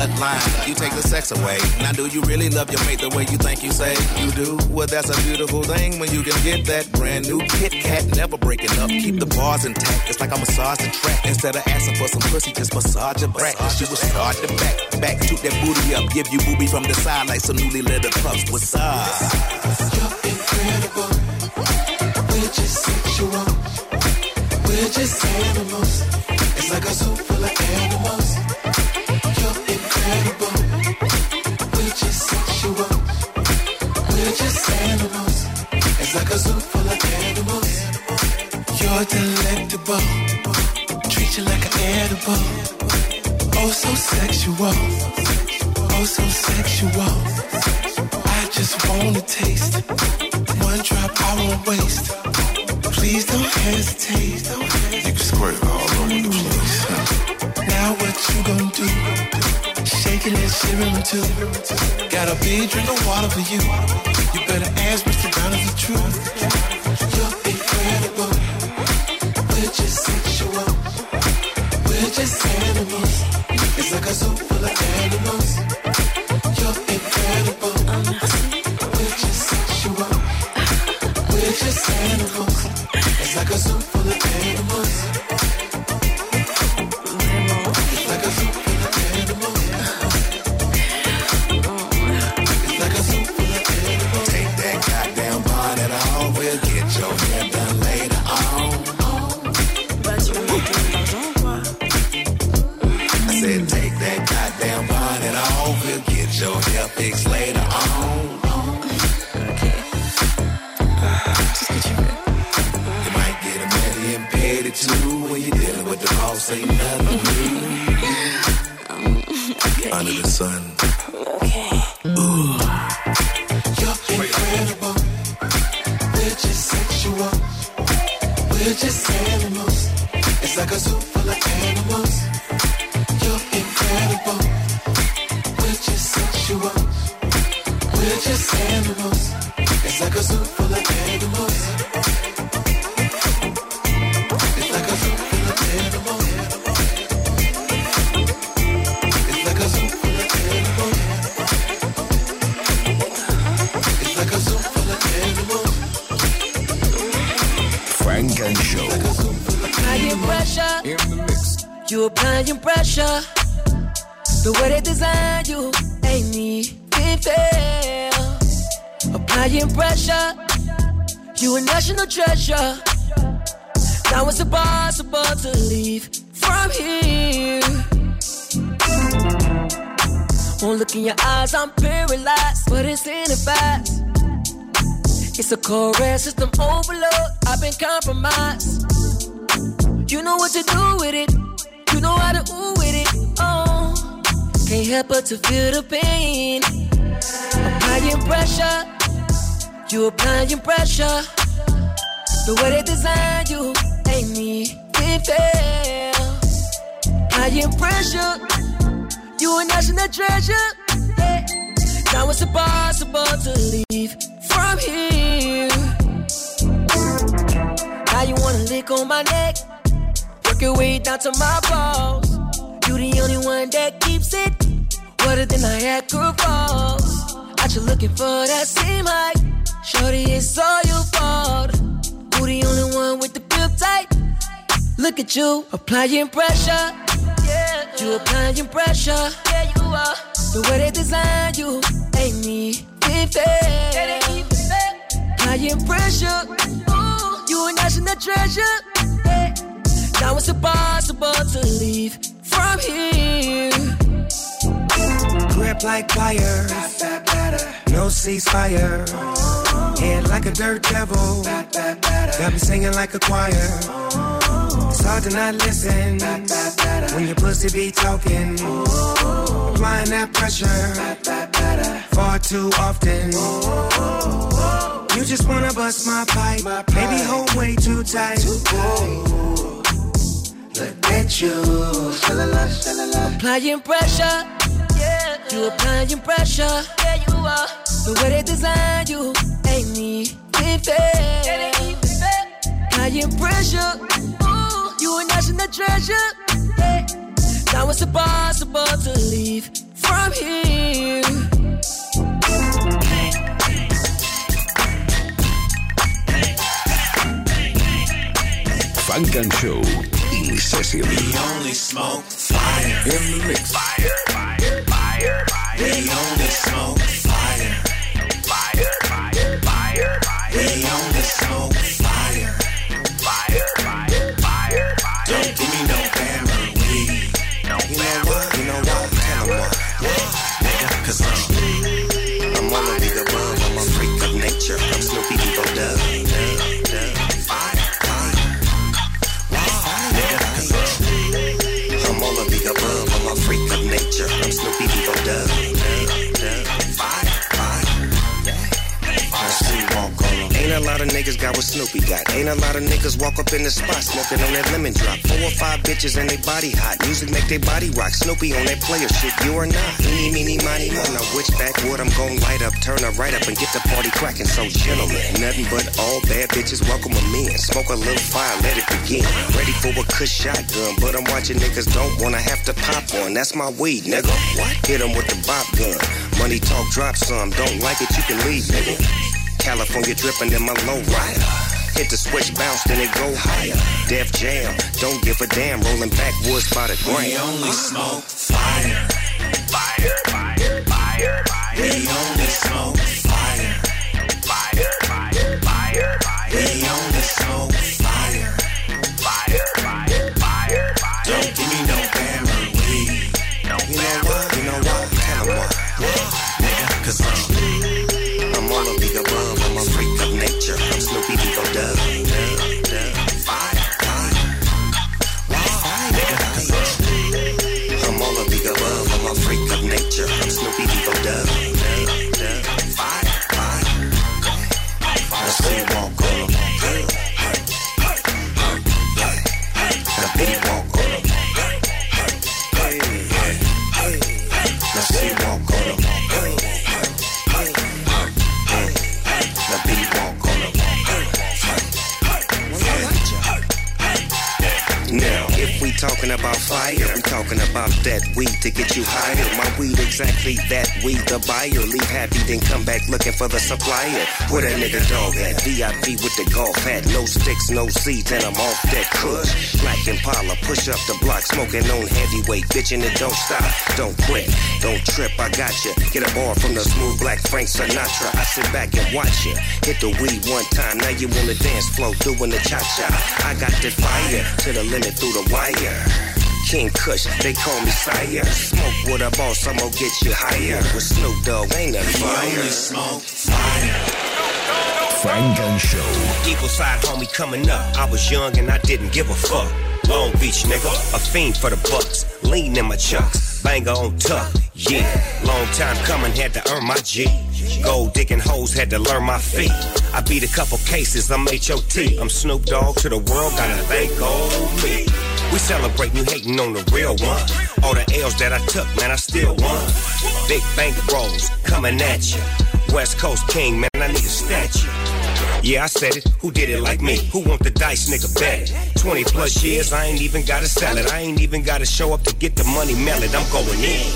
Speaker 18: Bloodline. You take the sex away. Now, do you really love your mate the way you think you say you do? Well, that's a beautiful thing when you can get that brand new Kit Kat, never breaking up. Keep the bars intact. It's like I massage the track instead of asking for some pussy, just massage your back. She will start the back, back, toot that booty up, give you booby from the side like some newly littered pups. What's up?
Speaker 19: incredible. We're just sexual. We're just animals. It's like a zoo full of animals. You're delectable. Treat you like an edible. Oh, so sexual. Oh, so sexual. I just wanna taste. One drop I won't waste. Please don't hesitate. You can squirt all over the place. Now what you gonna do? Shaking and shivering too. Got a big drink of water for you. You better ask Mr. Brown is the truth. You're It's like a
Speaker 25: Now it's impossible to leave from here. One look in your eyes, I'm paralyzed, but it's in it fast. It's a correct system overload. I've been compromised. You know what to do with it. You know how to ooh with it. Oh, can't help but to feel the pain. Applying pressure. You applying pressure. The way they design you ain't me. It fair. Applying pressure. You a national treasure. Yeah. Now it's impossible to leave from here. Now you wanna lick on my neck. Work your way down to my balls. You the only one that keeps it. Wetter than Niagara Falls. Out you looking for that same height. Shorty, it's all your fault. You the only one with the grip tight. Look at you applying pressure. Yeah, you applying pressure. Yeah, you are. The way they design you ain't me. Ain't fair. Applying pressure. Ooh, you a national treasure. Yeah. Now it's impossible to leave from here.
Speaker 26: Grip like fire, no ceasefire. Uh-huh. Head like a dirt devil, got me singing like a choir. It's hard to not listen when your pussy be talking. Applying that pressure far too often. You just wanna bust my pipe, baby, hold way too tight. Look at you,
Speaker 25: Applying pressure. You applying pressure. Yeah, you are. The way they design you ain't me. Ain't fair. Applying pressure. Ooh, you a national treasure. Yeah. Now it's impossible to leave from here.
Speaker 1: Funk and Show in session.
Speaker 27: We only smoke fire. In the mix. Fire, fire, fire, fire. We only smoke
Speaker 15: a lot of niggas got what Snoopy got. Ain't a lot of niggas walk up in the spot smoking on that lemon drop. Four or five bitches and they body hot. Music make they body rock. Snoopy on that player shit. You are not. Eeny, meeny, miny, mo. Now which backwood I'm gon' light up, turn her right up and get the party cracking. So gentlemen, nothing but all bad bitches welcome them in. Smoke a little fire, let it begin. Ready for a cush shotgun, but I'm watching niggas don't wanna have to pop one. That's my weed, nigga. What? Hit 'em with the bop gun. Money talk, drop some. Don't like it, you can leave, nigga. California dripping in my low rider. Hit the switch, bounce, then it go higher. Def Jam, don't give a damn. Rolling backwoods by the gram.
Speaker 27: we only smoke fire. Fire, fire, fire, fire. We only smoke fire. Fire, fire, fire, fire. We only smoke
Speaker 15: for the supplier. Where that nigga dog at? VIP with the golf hat, no sticks, no seeds, and I'm off that kush. Black Impala, push up the block, smoking on heavyweight, bitchin' it don't stop, don't quit, don't trip, I got you. Get a bar from the smooth black Frank Sinatra. I sit back and watch you. Hit the weed one time, now you on the dance floor doing the cha cha. I got that fire to the limit through the wire. King Kush, they call me sire. Smoke with a boss, I'm gonna get you higher. With Snoop Dogg, ain't that fire?
Speaker 27: smoke fire.
Speaker 1: Funk and Show.
Speaker 15: Eagle side homie coming up. I was young and I didn't give a fuck. Long Beach nigga, a fiend for the bucks. Lean in my chucks, banger on tuck. Yeah, long time coming, had to earn my G. Gold digging hoes, had to learn my feet. I beat a couple cases, I'm HOT. I'm Snoop Dogg to the world, gotta thank old me. We celebrate you hating on the real one. All the L's that I took, man, I still won. Big bank rolls coming at you. West Coast King, man, I need a statue. Yeah, I said it. Who did it like me? Who want the dice, nigga? Bet it. 20 plus years, I ain't even gotta sell it. I ain't even gotta show up to get the money melted. I'm going in.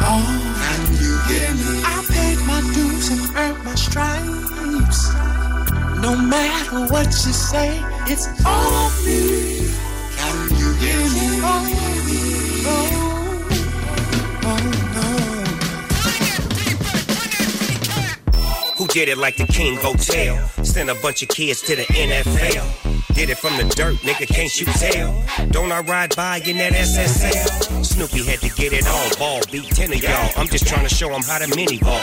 Speaker 19: Oh, can you hear me? I paid my dues and earned my stripes. No matter what you say, it's all me.
Speaker 15: Did it like the King Hotel? Sent a bunch of kids to the NFL. Did it from the dirt, nigga, can't you tell? Don't I ride by in that SSL? Snoopy had to get it all, ball beat 10 of y'all. I'm just trying to show them how to mini ball.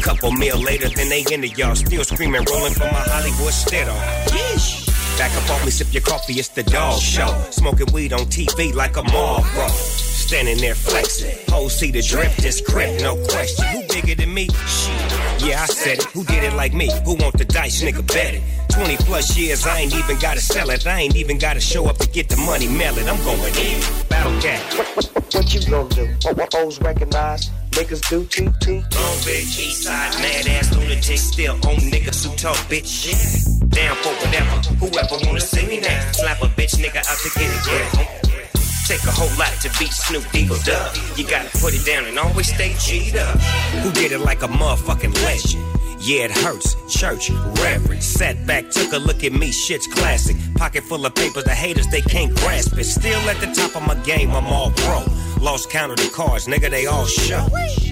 Speaker 15: Couple meal later, then they into y'all. Still screaming, rolling for my Hollywood stead on. Yeesh. Back up off me, sip your coffee, it's the dog show. Smoking weed on TV like a Marlboro. Standing there flexing. Hoes see the drip, this grip, no question. Who bigger than me? Shit. Yeah, I said it. Who did it like me? Who want the dice, nigga? Bet it. 20 plus years, I ain't even gotta sell it. I ain't even gotta show up to get the money melted. I'm going in. Battle cat.
Speaker 28: What, what, what you gonna do? What, what hoes recognize? Niggas do TT?
Speaker 15: Long bitch, east side, mad ass lunatic, still on niggas who talk bitch. Yeah. Down for whatever, whoever wanna see me now. Slap a bitch nigga out to get it, yeah. Take a whole lot to beat Snoop Eagle Dub. You gotta put it down and always stay G'd up. Who did it like a motherfucking legend? Yeah, it hurts. Church, reverend. Sat back, took a look at me, shit's classic. Pocket full of papers, the haters, they can't grasp it. Still at the top of my game, I'm all pro. Lost count of the cars, nigga, they all show.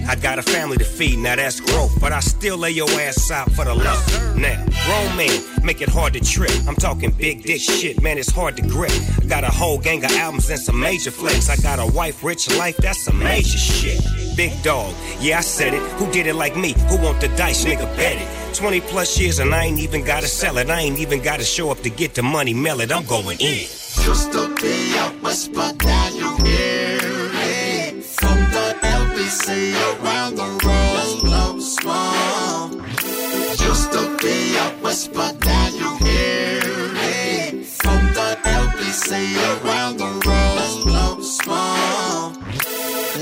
Speaker 15: I got a family to feed, now that's growth. But I still lay your ass out for the love. Now, grown men make it hard to trip. I'm talking big dick shit, man, it's hard to grip. I got a whole gang of albums and some major flicks. I got a wife, rich life, that's some major shit. Big dog, yeah, I said it. Who did it like me? Who want the dice, nigga? Bet it. 20 plus years and I ain't even gotta sell it. I ain't even gotta show up to get the money melted. I'm going in.
Speaker 19: Just to be a whisper that LBC around the world. Blow smoke. Just to be a whisper that you hear it from the LBC around the world. Blow smoke.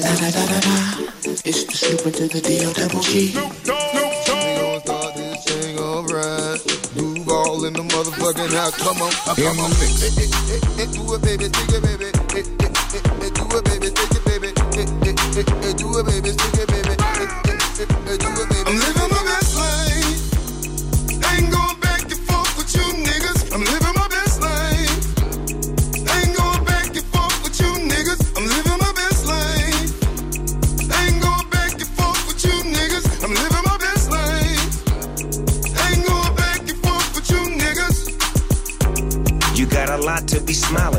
Speaker 19: Da da da da da. It's the Snoop to the D O double G.
Speaker 29: In the motherfucking house. Come on, come on, mix. Eh, eh, eh, Do it, baby, stick it, baby. Eh, eh, eh, eh, Do it, baby, stick it. Eh,
Speaker 19: I'm living my best life. Ain't going back and forth with you niggas. I'm living my best life. Ain't going back and forth with you niggas. I'm living my best life. Ain't going back and forth with you niggas. I'm living my best life. Ain't going back and forth with you niggas.
Speaker 15: You got a lot to be smiling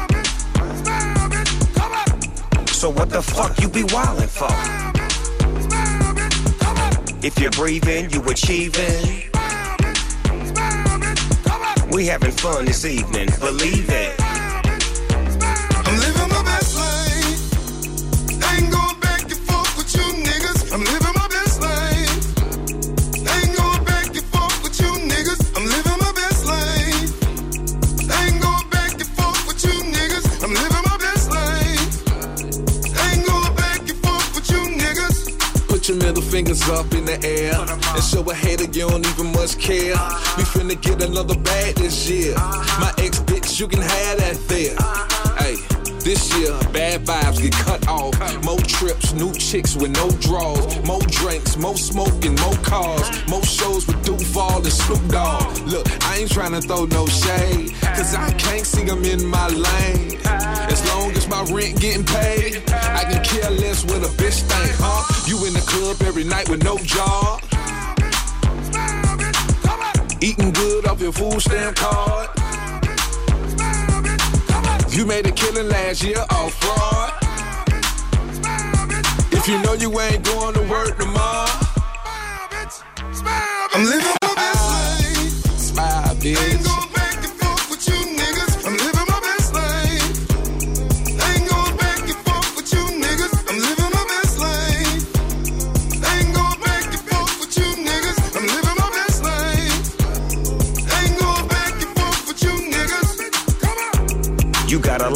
Speaker 15: So what the fuck you be wildin' for? If you're breathing, you achieving. We having fun this evening, believe it.
Speaker 20: Fingers up in the air and show a hater you don't even much care. We finna get another bag this year. My ex bitch, you can have that there. This year, bad vibes get cut off. More trips, new chicks with no draws. More drinks, more smoking, more cars. More shows with Duval and Snoop Dogg. Look, I ain't trying to throw no shade. Cause I can't see them in my lane. As long as my rent getting paid, I can care less what a bitch think, huh? You in the club every night with no job. Eating good off your food stamp card. You made a killing last year off fraud. If you know you ain't going to work tomorrow,
Speaker 19: I'm living my best ah, life.
Speaker 15: got a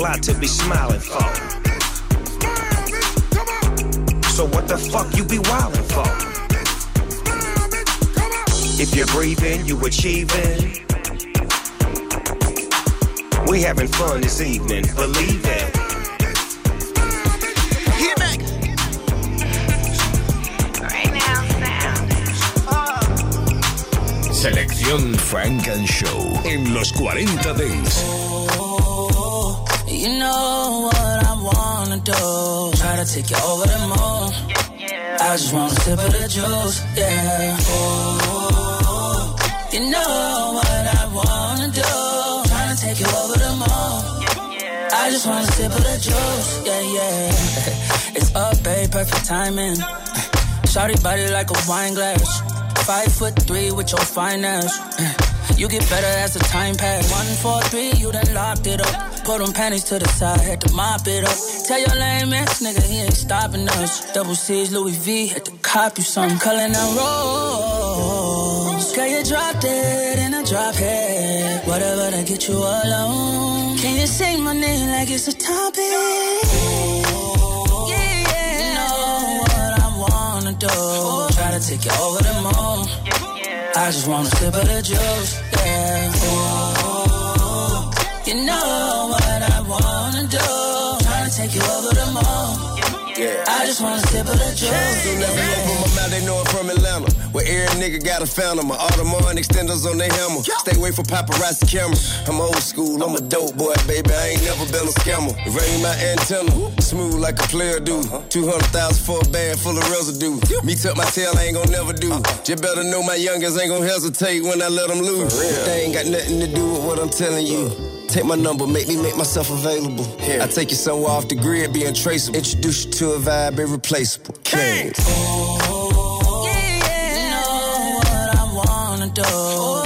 Speaker 15: lot to be smiling for. So what the fuck you be wildin' for? If you're breathing, you achieving. We having fun this evening, believe it.
Speaker 27: Get back.
Speaker 1: Selección Funk and Show en los 40 Dance.
Speaker 23: You know what I wanna do. Try to take you over the moon. I just wanna sip of the juice, yeah. Oh, you know what I wanna do. Trying to take you over the moon. I just wanna sip of the juice, yeah, yeah. it's up, babe, perfect timing. Shawty body like a wine glass. Five foot three with your finance. You get better as the time pass. One, four, three, you done locked it up. Put them panties to the side, had to mop it up. Tell your lame ass nigga he ain't stopping us. Double C's, Louis V, had to cop you some. Culling and rolls. Girl, you dropped it in a drop head. Whatever to get you alone. Can you say my name like it's a topic? Yeah. You know what I wanna do. Try to take you over the moon. I just wanna sip of the juice, yeah. Ooh, you know take you over the moon.
Speaker 30: Yeah.
Speaker 23: I just wanna sip of the juice.
Speaker 30: Soon as open my mouth, they know I'm from Atlanta. Where every nigga got a fountain. My Audemars extenders on their hammer. Stay away from paparazzi cameras. I'm old school, I'm a dope boy, baby. I ain't never been a scammer. Ring my antenna, smooth like a player do. Uh-huh. 200,000 for a bag full of residue. Me tuck my tail, I ain't gon' never do. Uh-uh. Just better know my youngins ain't gon' hesitate when I let them loose. They ain't got nothing to do with what I'm telling you. Uh. Take my number, make me make myself available. I take you somewhere off the grid, be untraceable. Introduce you to a vibe irreplaceable. King.
Speaker 23: You know what I wanna do.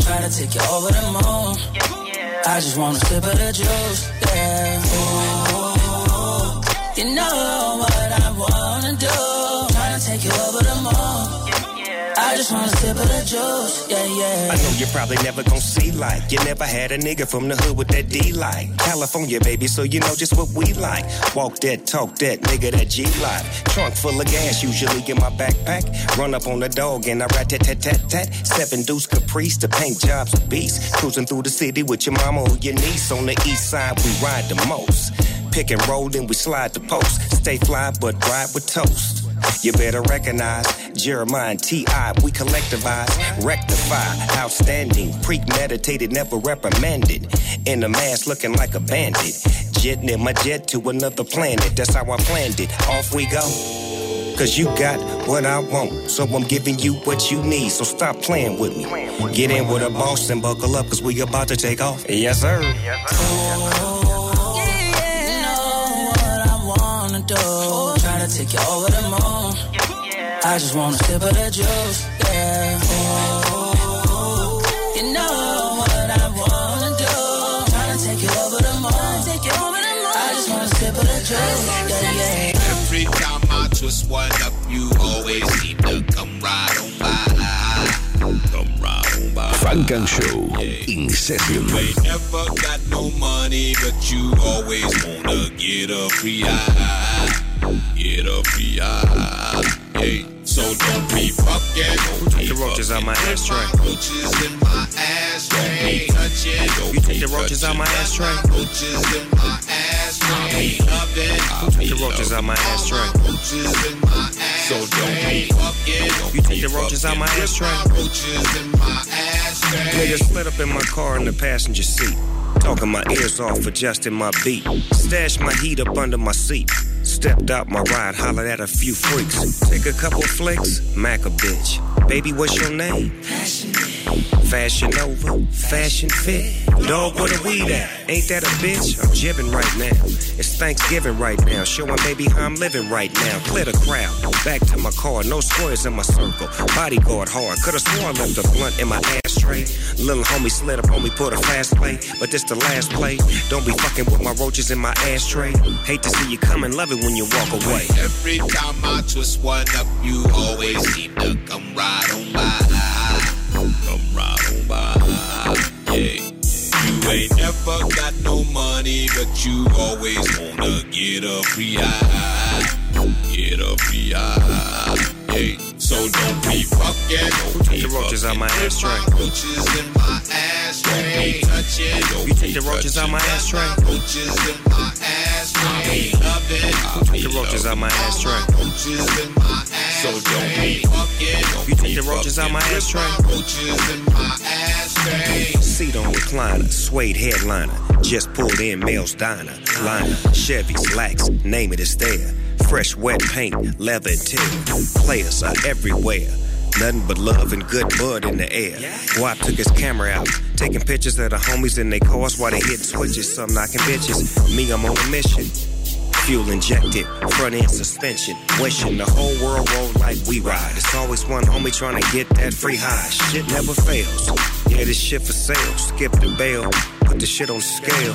Speaker 23: Try to take you over the moon. I just wanna sip of the juice, yeah. Ooh, you know I just wanna sip of the juice, yeah, yeah.
Speaker 15: I know you're probably never gon' see like. You never had a nigga from the hood with that D like. California, baby, so you know just what we like. Walk that, talk that, nigga, that G life. Trunk full of gas, usually in my backpack. Run up on the dog and I rat tat tat tat tat. Seven deuce caprice, the paint job's a beast. Cruising through the city with your mama or your niece. On the east side, we ride the most. Pick and roll, then we slide the post. Stay fly, but ride with toast. You better recognize Jeremiah and T.I. We collectivize, rectify, outstanding, premeditated, never reprimanded. In a mask looking like a bandit. Jetting in my jet to another planet. That's how I planned it. Off we go. Cause you got what I want, so I'm giving you what you need. So stop playing with me. Get in with a boss and buckle up, cause we about to take off. Yes, sir.
Speaker 23: You do. Try to take you over the moon. I just wanna sip of the juice, yeah. Ooh, you know what I wanna do. Tryna take you over the moon. I just wanna sip of the juice, yeah, yeah.
Speaker 27: Every time I twist one up, you always seem to come right on by. Come right on by.
Speaker 1: Funk and Show in session.
Speaker 27: You ain't never got no money, but you always wanna get a free eye. Get a free eye. Hey, so don't be fucking.
Speaker 15: Take the roaches out my ashtray.
Speaker 27: Roaches in my ashtray.
Speaker 15: You take the roaches out my ashtray.
Speaker 27: Roaches in my ashtray. It.
Speaker 15: Take the roaches out my ashtray.
Speaker 27: Roaches in my ashtray. So don't be fucking.
Speaker 15: You take the roaches out my ashtray.
Speaker 27: Roaches in my ashtray.
Speaker 15: Nigga split up in my car in the passenger seat. Talking my ears off, adjusting my beat. Stashed my heat up under my seat. Stepped out my ride, hollered at a few freaks. Take a couple flicks, Mac a bitch. Baby, what's your name? Fashion Nova, fashion fit. Dog, where the weed at? Ain't that a bitch? I'm jibbing right now. It's Thanksgiving right now. Showing baby how I'm living right now. Clear the crowd. Back to my car. No squares in my circle. Bodyguard hard. Could've sworn left a blunt in my ashtray. Little homie slid up on me, put a fast play. But this the last play. Don't be fucking with my roaches in my ashtray. Hate to see you coming, love it when you walk away.
Speaker 27: Every time I twist one up, you always seem to come right on by. Come right on by. Ain't never got no money, but you always wanna get a free eye. Get a free. Yeah. So don't be fucking.
Speaker 15: Who take the roaches out my ashtray?
Speaker 27: Roaches in my ashtray. Touch it.
Speaker 15: You take the roaches out my ashtray?
Speaker 27: Roaches in my ashtray. Love it.
Speaker 15: Take the roaches out my ashtray?
Speaker 27: Roaches in my ashtray. So don't be fucking.
Speaker 15: You take the roaches out my ashtray?
Speaker 27: Roaches in my
Speaker 15: Seat on recliner, suede headliner. Just pulled in Mel's Diner. Liner, Chevy, slacks, name it, it's there. Fresh, wet paint, leather interior. Players are everywhere. Nothing but love and good bud in the air. I took his camera out, taking pictures of the homies in their cars while they hit switches. Some knocking bitches. Me, I'm on a mission. Fuel injected, front end suspension. Wishing the whole world rolled like we ride. It's always one homie trying to get that free high. Shit never fails. Yeah, this shit for sale. Skip the bail, put the shit on scale.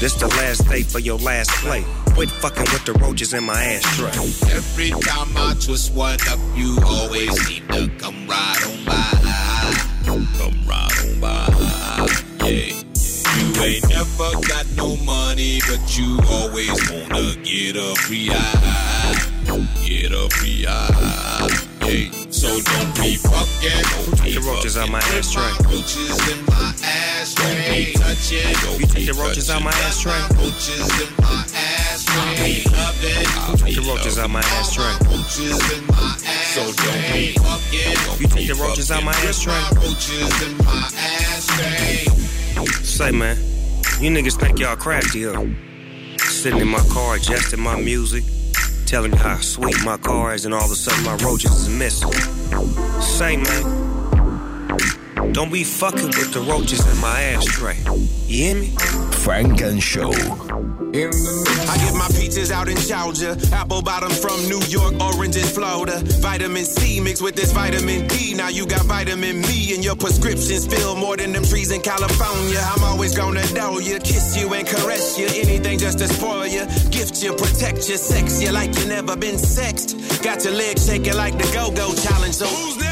Speaker 15: This the last day for your last play. Quit fucking with the roaches in my ashtray.
Speaker 27: Every time I twist one up, you always need to come right on by. Come right on by. Yeah. You ain't never got no money, but you always wanna get a free eye. Get a free eye. Yeah. So don't be fucking.
Speaker 15: Who take the roaches out my ashtray?
Speaker 27: Roaches in my ashtray. Touch it.
Speaker 15: You take the roaches out my ashtray?
Speaker 27: Roaches in my ashtray. Love it.
Speaker 15: Take the roaches out my ashtray?
Speaker 27: Roaches in my ashtray. So don't be fucking.
Speaker 15: You take the roaches out my ashtray?
Speaker 27: Roaches in my ashtray.
Speaker 15: Say, man, you niggas think y'all crafty, huh? Sitting in my car, adjusting my music, telling how sweet my car is, and all of a sudden my roaches is missing. Same man, don't be fucking with the roaches in my ashtray. You hear me?
Speaker 1: Funk and Show.
Speaker 17: I get my peaches out in Georgia, apple bottom from New York, oranges Florida. Vitamin C mixed with this vitamin D. Now you got vitamin me, and your prescriptions fill more than them trees in California. I'm always gonna know you, kiss you and caress you. Anything just to spoil you, gift you, protect you, sex you like you never been sexed. Got your legs shaking like the Go-Go Challenge. So who's next?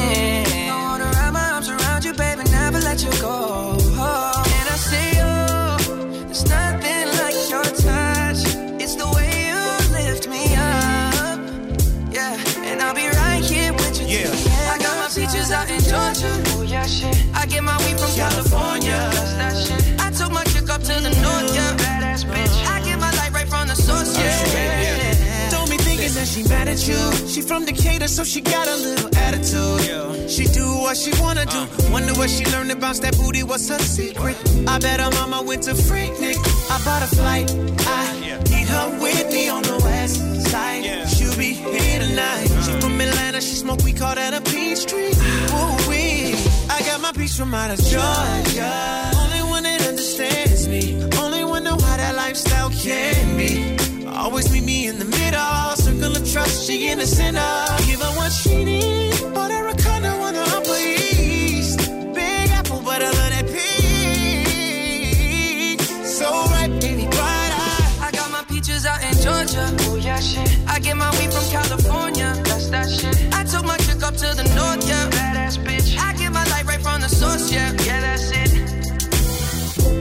Speaker 31: Get my weed from California. That's that shit. I took my chick up to the north, yeah. Badass bitch. I get my light right from the source, yeah.
Speaker 10: Don't be thinking that she mad at you. She from Decatur, so she got a little attitude. She do what she wanna do. Uh. Wonder what she learned bounce that booty. What's her secret? I bet her mama went to Freaknik. I bought a flight. I need her with me on the west side. She'll be here tonight. She from Atlanta. She smoke. We call that a peach tree. Ah. Ooh wee. I got my peach from out of Georgia. Only one that understands me. Only one know how that lifestyle can be. Always meet me in the middle, circle of trust, she in the center. Give her what she needs, bought her a condo on the Upper East. Big apple, but I love that peach. So right, baby, bright eye.
Speaker 31: I got my peaches out in Georgia. Oh yeah, shit. I get my weed from California. That's that shit. I took my chick up to the north, yeah. Light right from